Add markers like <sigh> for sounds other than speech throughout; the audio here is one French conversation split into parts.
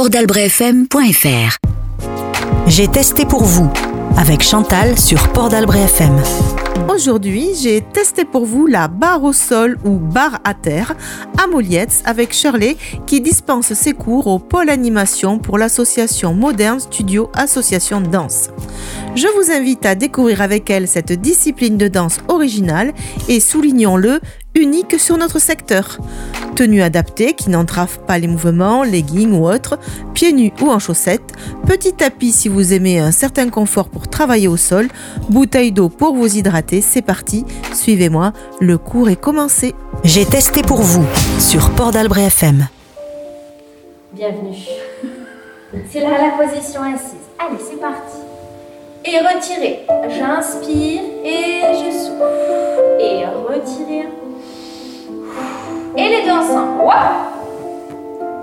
portalbrefm.fr. J'ai testé pour vous avec Chantal sur Port d'Albret FM. Aujourd'hui, j'ai testé pour vous la barre au sol ou barre à terre à Molietz avec Shirley qui dispense ses cours au pôle animation pour l'association Moderne Studio Association de Danse. Je vous invite à découvrir avec elle cette discipline de danse originale et soulignons-le, unique sur notre secteur. Tenue adaptée qui n'entrave pas les mouvements, leggings ou autres, pieds nus ou en chaussettes, petit tapis si vous aimez un certain confort pour travailler au sol, bouteille d'eau pour vous hydrater, c'est parti, suivez-moi, le cours est commencé. J'ai testé pour vous sur Port d'Albret FM. Bienvenue. <laughs> C'est là la position assise. Allez, c'est parti. Et retirez. J'inspire et je souffle.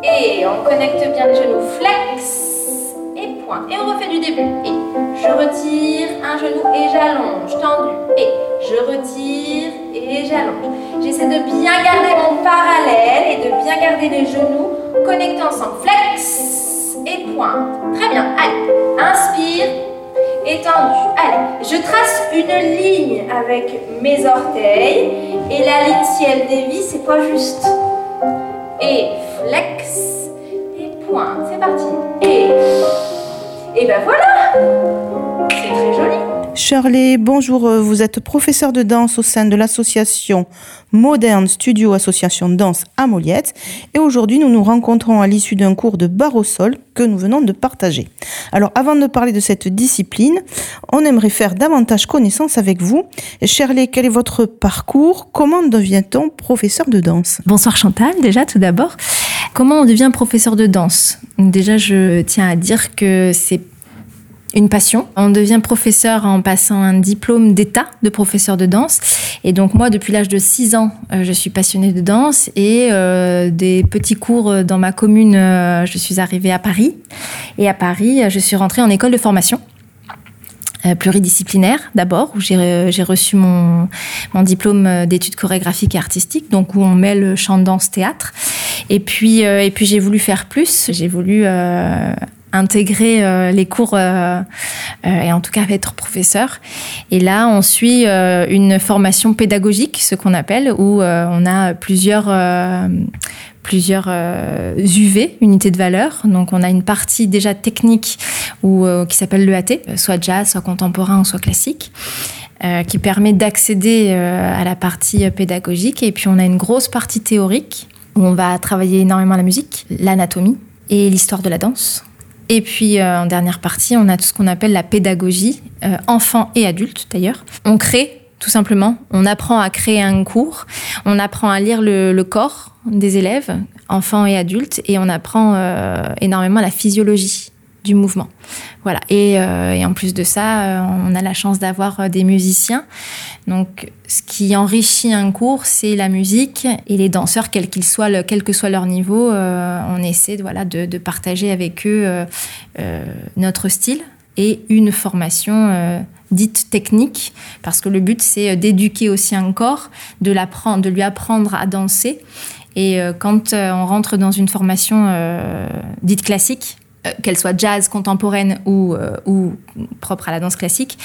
Et on connecte bien les genoux. Flex. Et point. Et on refait du début. Et je retire un genou et j'allonge. Tendu. Et je retire et j'allonge. J'essaie de bien garder mon parallèle et de bien garder les genoux connectés ensemble. Flex et point. Très bien. Allez. Inspire. Étendu. Allez, je trace une ligne avec mes orteils et la ligne si elle dévie, c'est pas juste? Et flex et point. C'est parti. Et et ben voilà. C'est très joli. Shirley, bonjour, euh, vous êtes professeur de danse au sein de l'association Moderne Studio Association Danse à Moliette et aujourd'hui nous nous rencontrons à l'issue d'un cours de barre au sol que nous venons de partager. Alors avant de parler de cette discipline, on aimerait faire davantage connaissance avec vous. Shirley, quel est votre parcours? Comment devient-on professeur de danse? Bonsoir Chantal, déjà tout d'abord. Comment on devient professeur de danse? Déjà, je tiens à dire que c'est une passion. On devient professeur en passant un diplôme d'état de professeur de danse. Et donc moi, depuis l'âge de 6 ans, euh, je suis passionnée de danse et euh, des petits cours dans ma commune, euh, je suis arrivée à Paris. Et à Paris, je suis rentrée en école de formation. euh, pluridisciplinaire d'abord, où j'ai euh, reçu mon, diplôme euh, d'études chorégraphiques et artistiques, donc où on mêle chant, danse, théâtre. Et puis, euh, et puis j'ai voulu faire plus. J'ai voulu euh, intégrer euh, les cours euh, euh, et en tout cas être professeur. Et là, on suit une formation pédagogique, ce qu'on appelle, où on a plusieurs plusieurs UV, unités de valeur. Donc on a une partie déjà technique euh, qui s'appelle l'EAT, soit jazz, soit contemporain, soit classique. qui permet d'accéder à la partie pédagogique. Et puis on a une grosse partie théorique où on va travailler énormément la musique, l'anatomie et l'histoire de la danse. Et puis euh, en dernière partie, on a tout ce qu'on appelle la pédagogie, euh, enfants et adultes d'ailleurs. On crée tout simplement, on apprend à créer un cours, on apprend à lire le, le corps des élèves, enfants et adultes, et on apprend euh, énormément la physiologie du mouvement. Voilà. Et, euh, et en plus de ça, euh, on a la chance d'avoir euh, des musiciens. Donc, ce qui enrichit un cours, c'est la musique et les danseurs, quels qu'ils soient, quel que soit leur niveau, on essaie voilà, de, partager avec eux notre style et une formation dite technique, parce que le but c'est d'éduquer aussi un corps, de l'apprendre, de lui apprendre à danser. Et quand on rentre dans une formation dite classique, qu'elle soit jazz, contemporaine ou, euh, ou propre à la danse classique,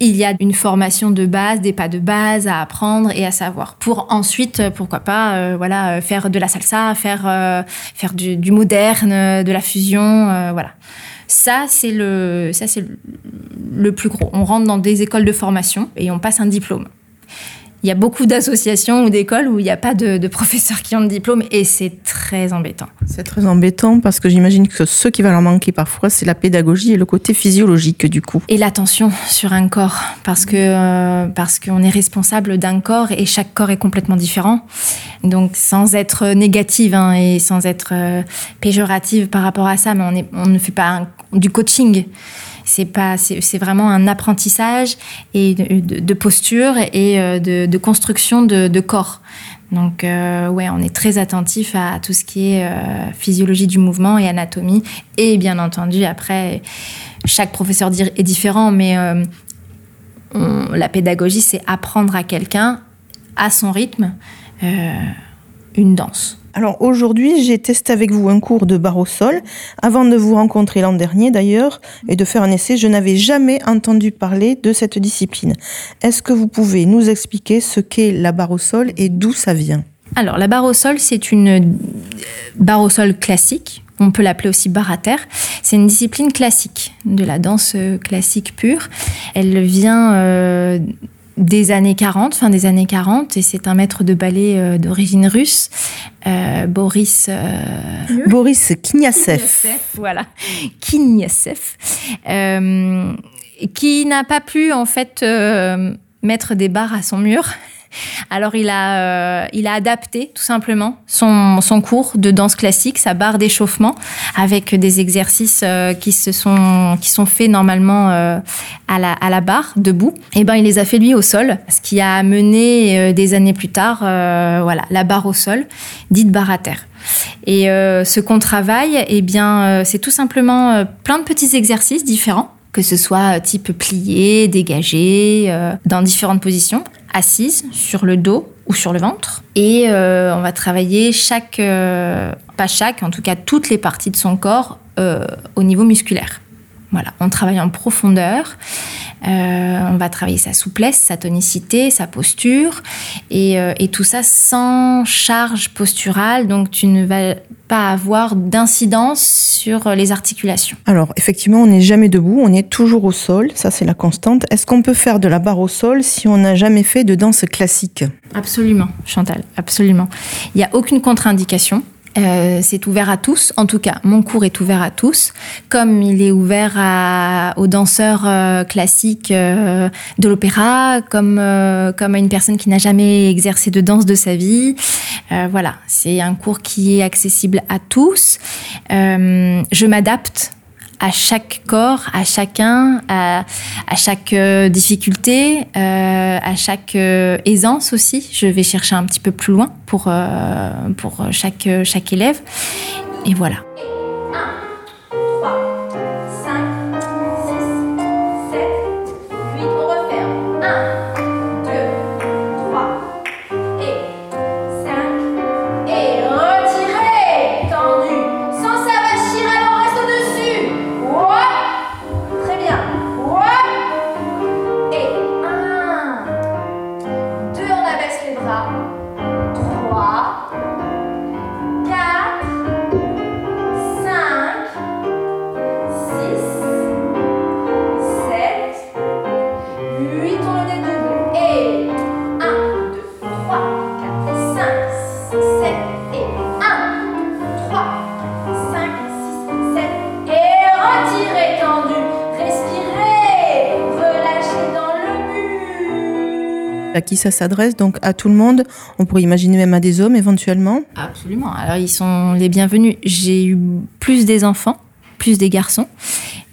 il y a une formation de base, des pas de base à apprendre et à savoir. Pour ensuite, euh, pourquoi pas, euh, voilà, euh, faire de la salsa, faire, euh, faire du, moderne, euh, de la fusion, euh, voilà. Ça, c'est le, ça, c'est le plus gros. On rentre dans des écoles de formation et on passe un diplôme. Il y a beaucoup d'associations ou d'écoles où il n'y a pas de, de professeurs qui ont de diplôme et c'est très embêtant. C'est très embêtant parce que j'imagine que ce qui va leur manquer parfois, c'est la pédagogie et le côté physiologique du coup. Et l'attention sur un corps, parce que euh, parce qu'on est responsable d'un corps et chaque corps est complètement différent. Donc sans être négative hein, et sans être euh, péjorative par rapport à ça, mais on, est, on ne fait pas un- du coaching. C'est pas, c'est vraiment un apprentissage et de, posture et euh, de, construction de, corps. Donc euh, ouais, on est très attentif à tout ce qui est euh, physiologie du mouvement et anatomie. Et bien entendu, après, chaque professeur est différent, mais euh, la pédagogie, c'est apprendre à quelqu'un, à son rythme, une danse. Alors aujourd'hui, j'ai testé avec vous un cours de barre au sol. Avant de vous rencontrer l'an dernier d'ailleurs et de faire un essai, je n'avais jamais entendu parler de cette discipline. Est-ce que vous pouvez nous expliquer ce qu'est la barre au sol et d'où ça vient? Alors la barre au sol, c'est une euh, barre au sol classique. On peut l'appeler aussi barre à terre. C'est une discipline classique, de la danse euh, classique pure. Elle vient euh, des années 40, fin des années 40, et c'est un maître de ballet euh, d'origine russe, euh, Boris. euh, Boris Knyasev. voilà, Knyasev, euh, qui n'a pas pu en fait mettre des barres à son mur. Alors il a, euh, il a adapté tout simplement son, son cours de danse classique, sa barre d'échauffement, avec des exercices euh, qui se sont, qui sont faits normalement euh, à, la, à la barre, debout. Et ben il les a fait lui au sol, ce qui a amené des années plus tard, voilà, la barre au sol, dite barre à terre. Et ce qu'on travaille, eh bien, c'est tout simplement plein de petits exercices différents, que ce soit type plié, dégagé, dans différentes positions, assise, sur le dos ou sur le ventre. Et euh, on va travailler chaque, euh, pas chaque, en tout cas toutes les parties de son corps euh, au niveau musculaire. Voilà, on travaille en profondeur. Euh, on va travailler sa souplesse, sa tonicité, sa posture, et, euh, et tout ça sans charge posturale. Donc, tu ne vas pas avoir d'incidence sur les articulations. Alors, effectivement, on n'est jamais debout, on est toujours au sol, ça c'est la constante. Est-ce qu'on peut faire de la barre au sol si on n'a jamais fait de danse classique? Absolument, Chantal, absolument. Il n'y a aucune contre-indication. Euh, c'est ouvert à tous. En tout cas, mon cours est ouvert à tous, comme il est ouvert à, aux danseurs euh, classiques euh, de l'opéra, comme euh, comme à une personne qui n'a jamais exercé de danse de sa vie. Euh, voilà, c'est un cours qui est accessible à tous. Euh, je m'adapte à chaque corps, à chacun, à, à chaque euh, difficulté, euh, à chaque euh, aisance aussi. Je vais chercher un petit peu plus loin pour, euh, pour chaque, chaque élève. Et voilà. À qui ça s'adresse Donc à tout le monde. On pourrait imaginer même à des hommes éventuellement. Absolument. Alors, ils sont les bienvenus. J'ai eu plus des enfants, plus des garçons,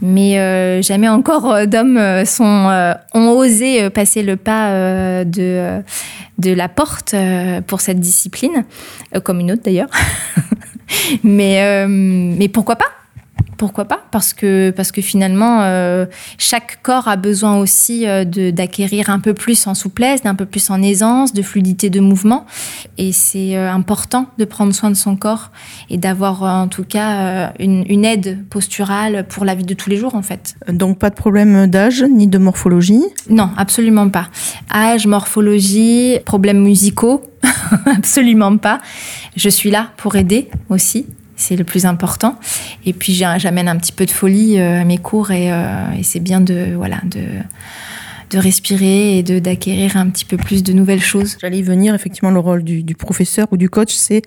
mais euh, jamais encore euh, d'hommes euh, ont osé passer le pas de, de la porte pour cette discipline, comme une autre d'ailleurs. <laughs> mais, mais pourquoi pas? Pourquoi pas Parce que, parce que finalement, euh, chaque corps a besoin aussi euh, de- d'acquérir un peu plus en souplesse, d'un peu plus en aisance, de fluidité de mouvement. Et c'est euh, important de prendre soin de son corps et d'avoir en tout cas une, une aide posturale pour la vie de tous les jours en fait. Donc pas de problème d'âge ni de morphologie? Non, absolument pas. Âge, morphologie, problèmes musicaux, <laughs> absolument pas. Je suis là pour aider aussi. C'est le plus important. Et puis j'amène un petit peu de folie euh, à mes cours et, euh, et c'est bien de voilà de de respirer et de d'acquérir un petit peu plus de nouvelles choses. J'allais y venir, effectivement, le rôle du, du professeur ou du coach, c'est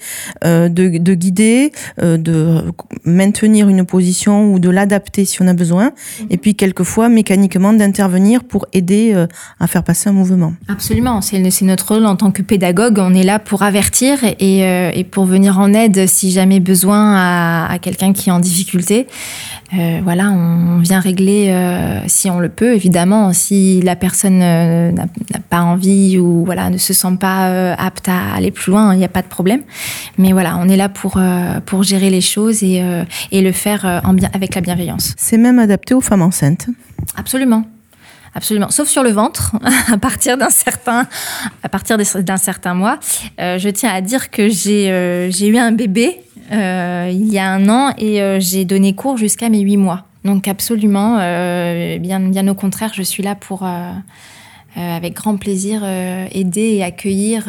euh, de, de guider, euh, de maintenir une position ou de l'adapter si on a besoin, et puis quelquefois, mécaniquement, d'intervenir pour aider euh, à faire passer un mouvement. Absolument, c'est notre rôle en tant que pédagogue. On est là pour avertir et, et pour venir en aide si jamais besoin à, à quelqu'un qui est en difficulté. Voilà, on vient régler si on le peut, évidemment. Si la personne euh, n'a pas envie ou voilà ne se sent pas euh, apte à aller plus loin, il n'y a pas de problème. Mais voilà, on est là pour euh, pour gérer les choses et, et le faire en bien avec la bienveillance. C'est même adapté aux femmes enceintes. Absolument. Absolument, sauf sur le ventre, <laughs> à partir d'un certain, à partir d'un certain mois. Je tiens à dire que j'ai j'ai eu un bébé il y a un an et j'ai donné cours jusqu'à mes huit mois. Donc absolument, euh, bien, au contraire, je suis là pour, euh, euh, avec grand plaisir, aider et accueillir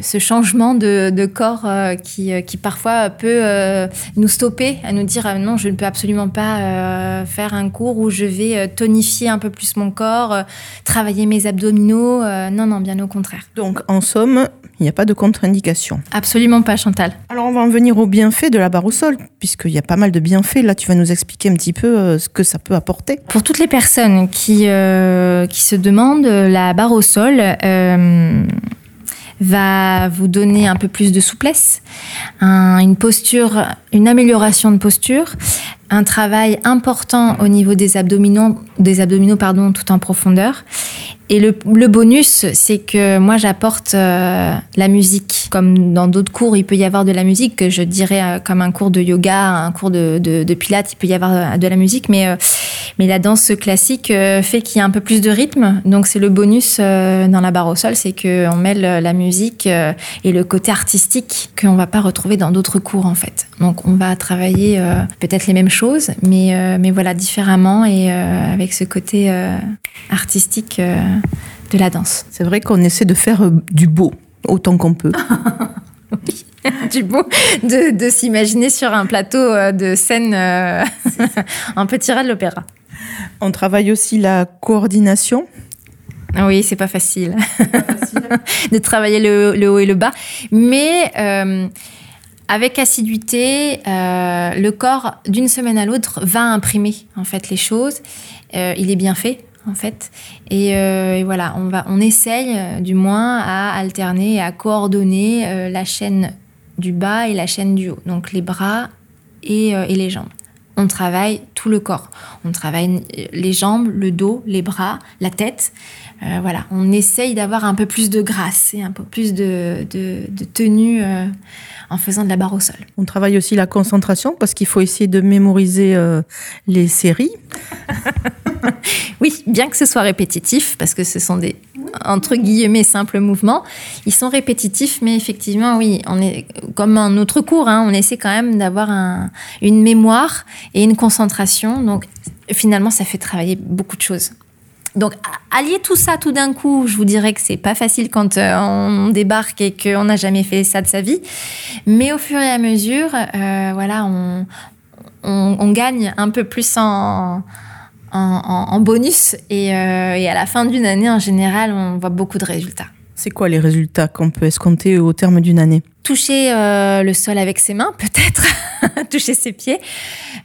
ce changement de, de corps euh, qui, euh, qui parfois peut euh, nous stopper, à nous dire euh, non, je ne peux absolument pas euh, faire un cours où je vais euh, tonifier un peu plus mon corps, euh, travailler mes abdominaux. euh, non, non, bien au contraire. Donc, en somme, il n'y a pas de contre-indication. Absolument pas, Chantal. Alors, on va en venir aux bienfaits de la barre au sol, puisqu'il y a pas mal de bienfaits. Là, tu vas nous expliquer un petit peu euh, ce que ça peut apporter. Pour toutes les personnes qui, euh, qui se demandent, la barre au sol euh, va vous donner un peu plus de souplesse, un- une posture, une amélioration de posture, un travail important au niveau des abdominaux, des abdominaux pardon, tout en profondeur. Et le, le bonus, c'est que moi j'apporte euh, la musique. Comme dans d'autres cours, il peut y avoir de la musique, que je dirais euh, comme un cours de yoga, un cours de, de, pilates, il peut y avoir euh, de la musique, mais, euh, mais la danse classique fait qu'il y a un peu plus de rythme. Donc c'est le bonus dans la barre au sol, c'est qu'on mêle la musique et le côté artistique qu'on va pas retrouver dans d'autres cours en fait. Donc on va travailler peut-être les mêmes choses, mais, euh, mais voilà différemment et euh, avec ce côté euh, artistique de la danse. C'est vrai qu'on essaie de faire du beau autant qu'on peut. <laughs> du beau de, de s'imaginer sur un plateau de scène <laughs> un petit rat de l'opéra. On travaille aussi la coordination. Oui, c'est pas facile <laughs> de travailler le, le haut et le bas, mais euh, avec assiduité, euh, le corps d'une semaine à l'autre va imprimer en fait les choses. Euh, il est bien fait en fait, et, euh, voilà, on va, on essaye du moins à alterner à coordonner la chaîne du bas et la chaîne du haut, donc les bras et, les jambes. On travaille tout le corps. On travaille les jambes, le dos, les bras, la tête. Voilà, on essaye d'avoir un peu plus de grâce et un peu plus de, tenue en faisant de la barre au sol. On travaille aussi la concentration parce qu'il faut essayer de mémoriser euh, les séries. <laughs> Oui, bien que ce soit répétitif, parce que ce sont des entre guillemets simples mouvements, ils sont répétitifs, mais effectivement, oui, on est comme un autre cours, hein, on essaie quand même d'avoir un- une mémoire et une concentration. Donc, finalement, ça fait travailler beaucoup de choses. Donc, allier tout ça tout d'un coup, je vous dirais que c'est pas facile quand euh, on débarque et qu'on n'a jamais fait ça de sa vie. Mais au fur et à mesure, euh, voilà, on, gagne un peu plus en, bonus. Euh, et à la fin d'une année, en général, on voit beaucoup de résultats. C'est quoi les résultats qu'on peut escompter au terme d'une année? Toucher euh, le sol avec ses mains, <laughs> peut-être, toucher ses pieds,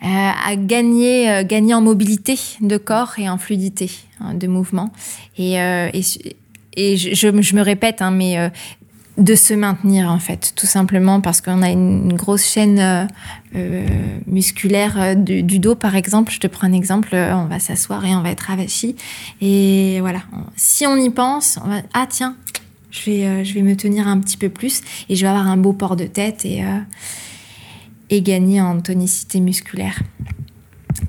euh, à gagner, euh, gagner en mobilité de corps et en fluidité hein, de mouvement. Et, et, je, me répète, hein, mais de se maintenir en fait, tout simplement parce qu'on a une, grosse chaîne musculaire du, dos, par exemple. Je te prends un exemple, on va s'asseoir et on va être avachi. Et voilà, si on y pense, on va, ah tiens, je vais, euh, je vais me tenir un petit peu plus et je vais avoir un beau port de tête et, euh, gagner en tonicité musculaire.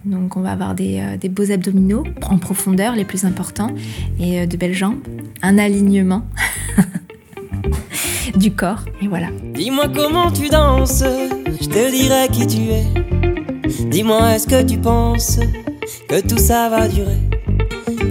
Donc on va avoir des, euh, des beaux abdominaux en profondeur, les plus importants, et de belles jambes, un alignement <laughs> du corps, et voilà. Dis-moi comment tu danses, je te dirai qui tu es. Dis-moi est-ce que tu penses que tout ça va durer?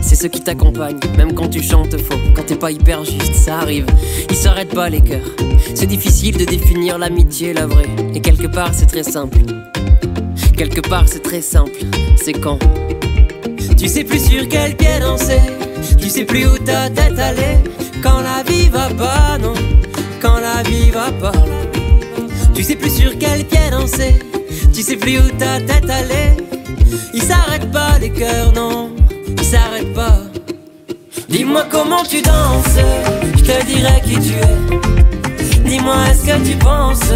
C'est ceux qui t'accompagnent, même quand tu chantes faux, quand t'es pas hyper juste, ça arrive. Ils s'arrêtent pas les cœurs. C'est difficile de définir l'amitié, la vraie. Et quelque part, c'est très simple. Quelque part, c'est très simple. C'est quand tu sais plus sur quel pied danser, tu sais plus où ta tête aller. Quand la vie va pas, non, quand la vie va pas. Tu sais plus sur quel pied danser, tu sais plus où ta tête aller. Ils s'arrêtent pas les cœurs, non, s'arrête pas. Dis-moi comment tu danses, je te dirai qui tu es. Dis-moi est-ce que tu penses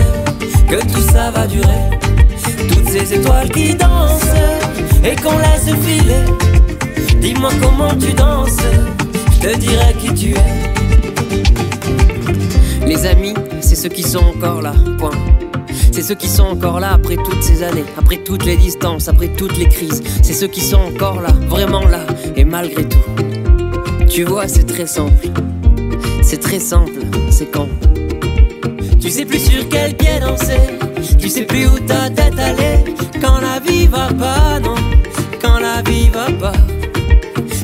que tout ça va durer? Toutes ces étoiles qui dansent et qu'on laisse filer. Dis-moi comment tu danses, je te dirai qui tu es. Les amis, c'est ceux qui sont encore là, point. C'est ceux qui sont encore là après toutes ces années, après toutes les distances, après toutes les crises. C'est ceux qui sont encore là, vraiment là, et malgré tout. Tu vois, c'est très simple. C'est très simple, c'est quand. Tu sais plus sur quel pied danser, tu sais plus où ta tête allait. Quand la vie va pas, non, quand la vie va pas.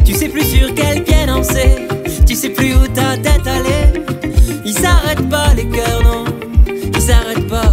Tu sais plus sur quel pied danser, tu sais plus où ta tête allait. Ils s'arrêtent pas les cœurs, non, ils s'arrêtent pas.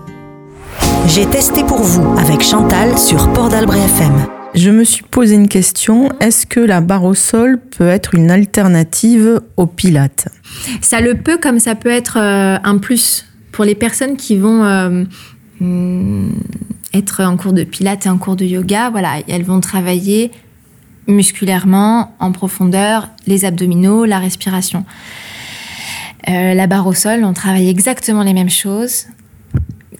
J'ai testé pour vous avec Chantal sur Port d'Albret FM. Je me suis posé une question, est-ce que la barre au sol peut être une alternative au pilates Ça le peut comme ça peut être euh, un plus pour les personnes qui vont euh, mm, être en cours de pilates et en cours de yoga. Voilà, elles vont travailler musculairement, en profondeur, les abdominaux, la respiration. Euh, la barre au sol, on travaille exactement les mêmes choses,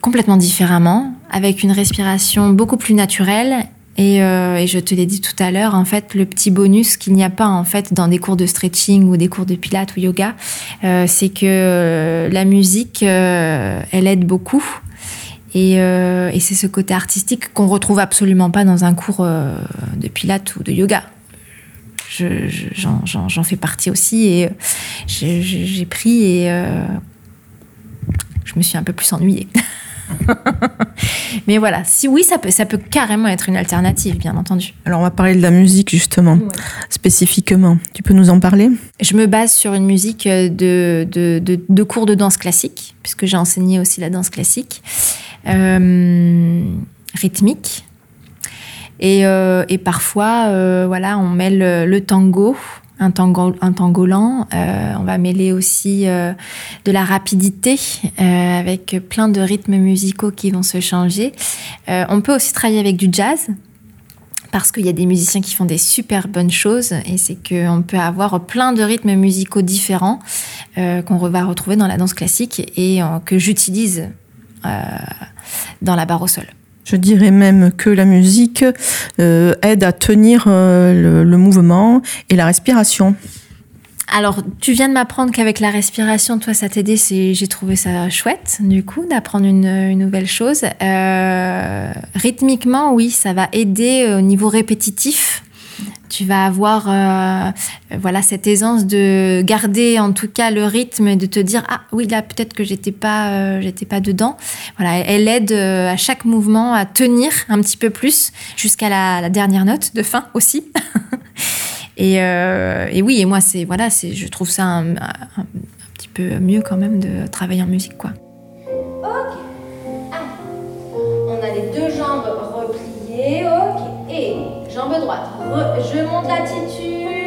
complètement différemment, avec une respiration beaucoup plus naturelle. Et, euh, et je te l'ai dit tout à l'heure, en fait, le petit bonus qu'il n'y a pas en fait dans des cours de stretching ou des cours de pilates ou yoga, euh, c'est que euh, la musique, elle aide beaucoup. Et, c'est ce côté artistique qu'on retrouve absolument pas dans un cours de pilates ou de yoga. Je- je- J'en j'en fais partie aussi et j'ai pris et je me suis un peu plus ennuyée. <laughs> <laughs> Mais voilà, si oui, ça peut, ça peut carrément être une alternative, bien entendu. Alors on va parler de la musique justement, spécifiquement. Tu peux nous en parler? Je me base sur une musique de, de, de- de cours de danse classique, puisque j'ai enseigné aussi la danse classique, euh, rythmique. Et, euh, et parfois, euh, voilà, on mêle le, le tango, un tango, un tango lent. Euh, on va mêler aussi euh, de la rapidité euh, avec plein de rythmes musicaux qui vont se changer. On peut aussi travailler avec du jazz parce qu'il y a des musiciens qui font des super bonnes choses et c'est qu'on peut avoir plein de rythmes musicaux différents qu'on va retrouver dans la danse classique et que j'utilise dans la barre au sol. Je dirais même que la musique euh, aide à tenir euh, le, mouvement et la respiration. Alors, tu viens de m'apprendre qu'avec la respiration, toi, ça t'aidait. J'ai trouvé ça chouette, du coup, d'apprendre une, nouvelle chose. Euh, rythmiquement, oui, ça va aider au niveau répétitif. Tu vas avoir euh, voilà cette aisance de garder en tout cas le rythme et de te dire ah oui là peut-être que j'étais pas euh, j'étais pas dedans voilà elle aide euh, à chaque mouvement à tenir un petit peu plus jusqu'à la, dernière note de fin aussi <laughs> et, oui, et moi, c'est voilà, c'est, je trouve ça un, petit peu mieux quand même de travailler en musique, quoi. Ok. Allez. On a les deux jambes repliées. Ok. Et jambe droite. Je monte l'attitude.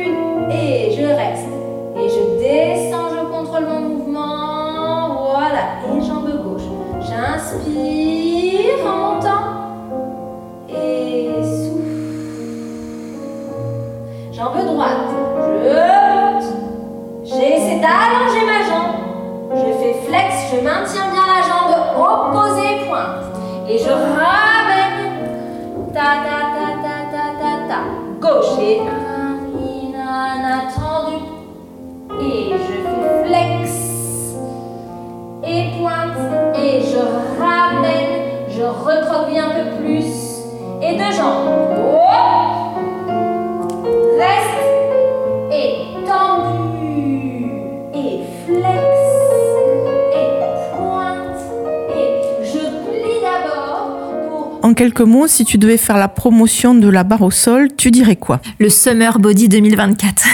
En quelques mots, si tu devais faire la promotion de la barre au sol, tu dirais quoi? Le Summer Body 2024.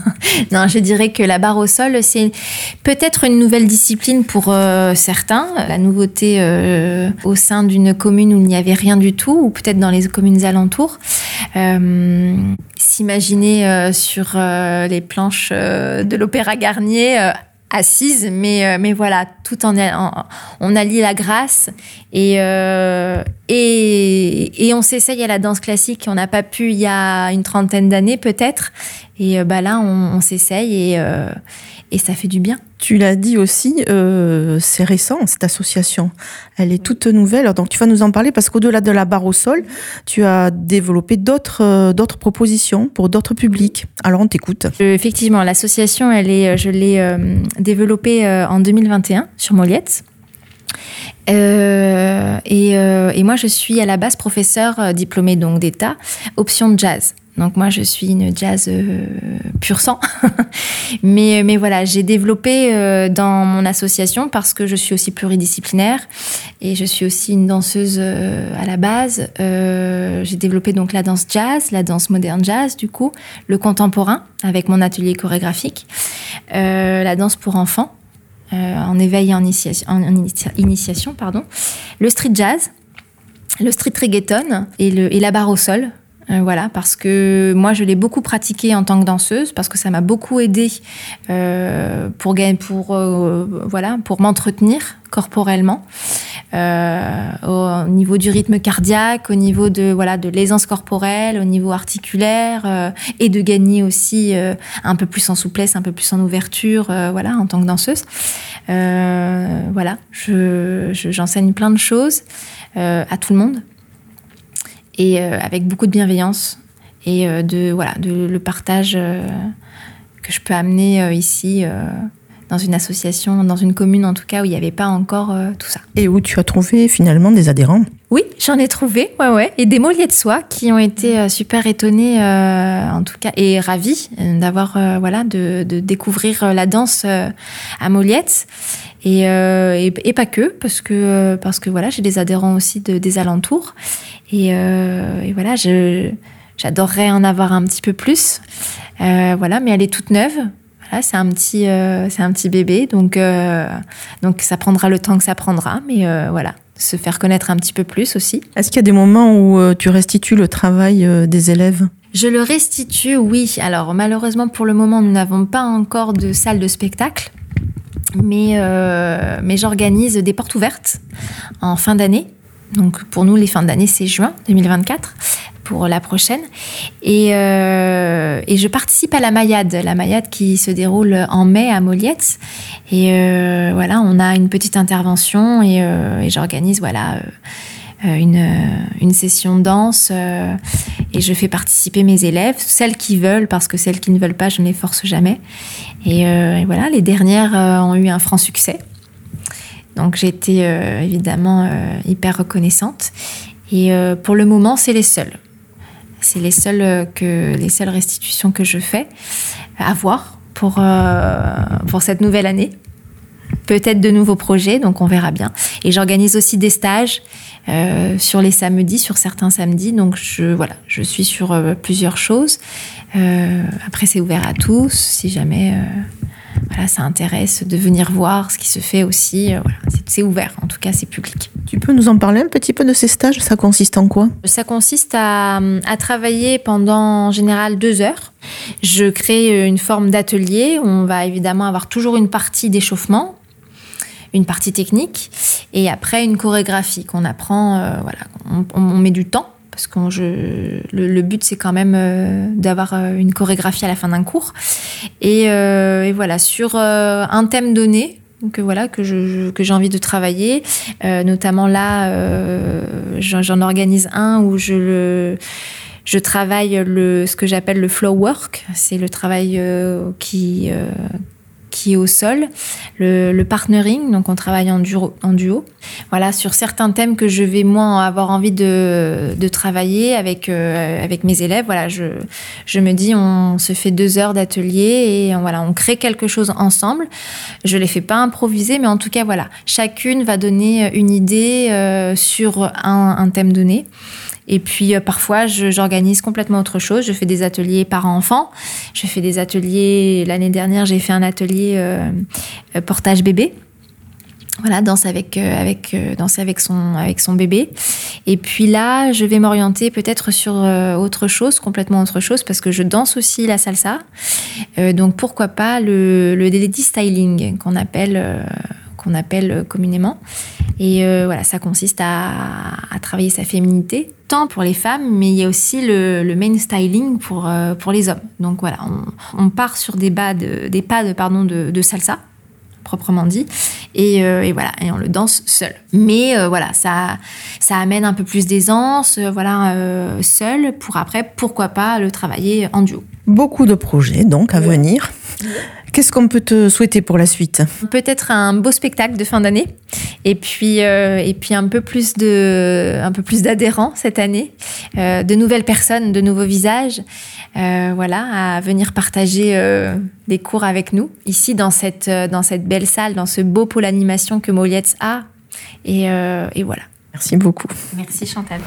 <laughs> non, je dirais que la barre au sol, c'est peut-être une nouvelle discipline pour euh, certains. La nouveauté euh, au sein d'une commune où il n'y avait rien du tout, ou peut-être dans les communes alentours. Euh, S'imaginer sur les planches de l'Opéra Garnier. Assise, mais, euh, mais voilà, tout en, en- on allie la grâce et, euh, et, et on s'essaye à la danse classique. On n'a pas pu il y a une trentaine d'années peut-être. Et euh, bah là, on, on s'essaye et, euh, et ça fait du bien. Tu l'as dit aussi, euh, c'est récent cette association. Elle est toute nouvelle. Alors, Donc tu vas nous en parler parce qu'au-delà de la barre au sol, tu as développé d'autres euh, d'autres propositions pour d'autres publics. Alors on t'écoute. Euh, Effectivement, l'association, elle est, je l'ai euh, développée en 2021 sur Moliette. Et, et moi, je suis à la base professeur diplômée donc d'État, option jazz. Donc moi, je suis une jazz euh, pur sang. <laughs> mais, mais voilà, j'ai développé euh, dans mon association parce que je suis aussi pluridisciplinaire et je suis aussi une danseuse euh, à la base. Euh, j'ai développé donc la danse jazz, la danse moderne jazz du coup, le contemporain avec mon atelier chorégraphique, la danse pour enfants en éveil et en, initiation, pardon, le street jazz, le street reggaeton et, et la barre au sol. Euh, voilà, parce que moi je l'ai beaucoup pratiqué en tant que danseuse, parce que ça m'a beaucoup aidé euh, pour pour euh, voilà, pour m'entretenir corporellement, euh, au niveau du rythme cardiaque, au niveau de voilà de l'aisance corporelle, au niveau articulaire, et de gagner aussi un peu plus en souplesse, un peu plus en ouverture, voilà, en tant que danseuse. Voilà, je, je- j'enseigne plein de choses à tout le monde et euh, avec beaucoup de bienveillance et euh, de voilà de le partage euh, que je peux amener ici dans une association, dans une commune en tout cas où il n'y avait pas encore euh, tout ça. Et où tu as trouvé finalement des adhérents? Oui, j'en ai trouvé, ouais, ouais. Et des molliers de soie qui ont été euh, super étonnés, euh, en tout cas, et ravis d'avoir, voilà, de, de découvrir la danse à Molliette. Et, euh, et, et pas que, parce que, euh, parce que voilà, j'ai des adhérents aussi de, des alentours. Et, euh, et voilà, je, j'adorerais en avoir un petit peu plus. Euh, voilà, mais elle est toute neuve. Voilà, c'est un petit, c'est un petit bébé, donc, donc ça prendra le temps que ça prendra, mais voilà, se faire connaître un petit peu plus aussi. Est-ce qu'il y a des moments où tu restitues le travail des élèves? Je le restitue, oui. Alors malheureusement pour le moment, nous n'avons pas encore de salle de spectacle, mais, euh, mais j'organise des portes ouvertes en fin d'année. Donc pour nous, les fins d'année, c'est juin 2024 pour la prochaine. Et, euh, et je participe à la Mayade, la Mayade qui se déroule en mai à Moliette. Et euh, voilà, on a une petite intervention et, et j'organise voilà une, euh, une session danse euh, et je fais participer mes élèves, celles qui veulent, parce que celles qui ne veulent pas, je ne les force jamais. Et, euh, voilà, les dernières euh, ont eu un franc succès. Donc été euh, évidemment euh, hyper reconnaissante. Et euh, pour le moment, c'est les seules. C'est les seules euh, que les seules restitutions que je fais à voir pour euh, pour cette nouvelle année. Peut-être de nouveaux projets, donc on verra bien. Et j'organise aussi des stages euh, sur les samedis, sur certains samedis. Donc je voilà, je suis sur euh, plusieurs choses. Euh, après, c'est ouvert à tous, si jamais. euh, voilà, ça intéresse de venir voir ce qui se fait aussi. euh, voilà, c'est- c'est ouvert, en tout cas, c'est public. Tu peux nous en parler un petit peu de ces stages? Ça consiste en quoi? Ça consiste à, à travailler pendant en général deux heures. Je crée une forme d'atelier. On va évidemment avoir toujours une partie d'échauffement, une partie technique, et après une chorégraphie qu'on apprend. euh, voilà, on, met du temps. Parce que le, but, c'est quand même euh, d'avoir euh, une chorégraphie à la fin d'un cours. Et, voilà, sur un thème donné, que voilà que j'ai envie de travailler notamment là j'en organise un où je le je travaille le ce que j'appelle le flow work c'est le travail qui qui est au sol, le, partnering, donc on travaille en duo. Voilà, sur certains thèmes que je vais moins avoir envie de, travailler avec, euh, avec mes élèves. Voilà, je, je me dis, on se fait deux heures d'atelier et voilà, on crée quelque chose ensemble. Je les fais pas improviser, mais en tout cas, voilà, chacune va donner une idée euh, sur un thème donné. Et puis euh, parfois, j'organise complètement autre chose. Je fais des ateliers parents-enfants. Je fais des ateliers. L'année dernière, j'ai fait un atelier euh, euh, portage bébé. Voilà, danse avec, avec, danser avec son, avec son bébé. Et puis là, je vais m'orienter peut-être sur autre chose, complètement autre chose, parce que je danse aussi la salsa. donc pourquoi pas le, le styling qu'on appelle qu'on appelle communément. Et euh, voilà, ça consiste à, travailler sa féminité, tant pour les femmes, mais il y a aussi le, main styling pour, euh, pour les hommes. Donc voilà, on, part sur des, bas de, des pas de, pardon, de, salsa, proprement dit, et, euh, et, voilà, et on le danse seul. Mais voilà, ça, ça amène un peu plus d'aisance, voilà, seul, pour après, pourquoi pas le travailler en duo. Beaucoup de projets donc à venir. Qu'est-ce qu'on peut te souhaiter pour la suite Peut-être un beau spectacle de fin d'année et puis euh, et puis un peu plus de un peu plus d'adhérents cette année, euh, de nouvelles personnes, de nouveaux visages, euh, voilà, à venir partager des cours avec nous ici dans cette dans cette belle salle, dans ce beau pôle animation que Molietz a et, et voilà. Merci beaucoup. Merci Chantal.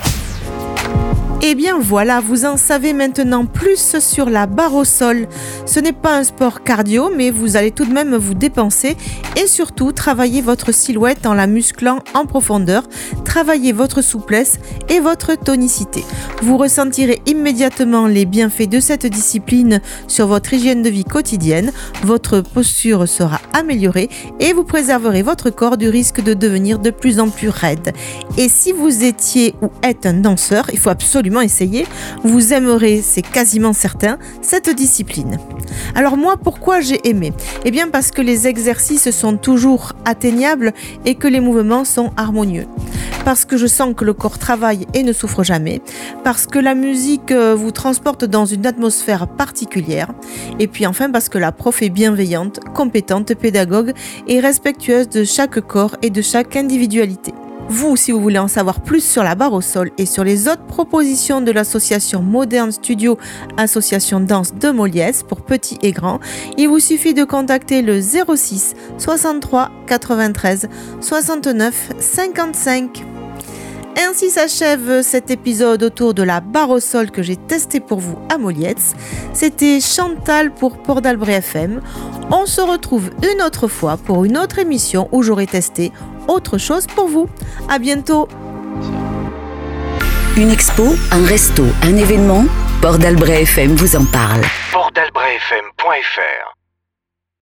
Eh bien voilà, vous en savez maintenant plus sur la barre au sol. Ce n'est pas un sport cardio, mais vous allez tout de même vous dépenser et surtout travailler votre silhouette en la musclant en profondeur, travailler votre souplesse et votre tonicité. Vous ressentirez immédiatement les bienfaits de cette discipline sur votre hygiène de vie quotidienne, votre posture sera améliorée et vous préserverez votre corps du risque de devenir de plus en plus raide. Et si vous étiez ou êtes un danseur, il faut absolument essayer, vous aimerez, c'est quasiment certain, cette discipline. Alors moi, pourquoi j'ai aimé? Eh bien parce que les exercices sont toujours atteignables et que les mouvements sont harmonieux. Parce que je sens que le corps travaille et ne souffre jamais. Parce que la musique euh, vous transporte dans une atmosphère particulière. Et puis enfin parce que la prof est bienveillante, compétente, pédagogue et respectueuse de chaque corps et de chaque individualité. Vous, si vous voulez en savoir plus sur la barre au sol et sur les autres propositions de l'association Modern Studio, association danse de Moliès pour petits et grands, il vous suffit de contacter le 06 63 93 69 55. Ainsi s'achève cet épisode autour de la barre au sol que j'ai testé pour vous à Molietz. C'était Chantal pour Port d'Albret FM. On se retrouve une autre fois pour une autre émission où j'aurai testé autre chose pour vous. À bientôt. Une expo, un resto, un événement, Port d'Albret FM vous en parle. Portdalbretfm.fr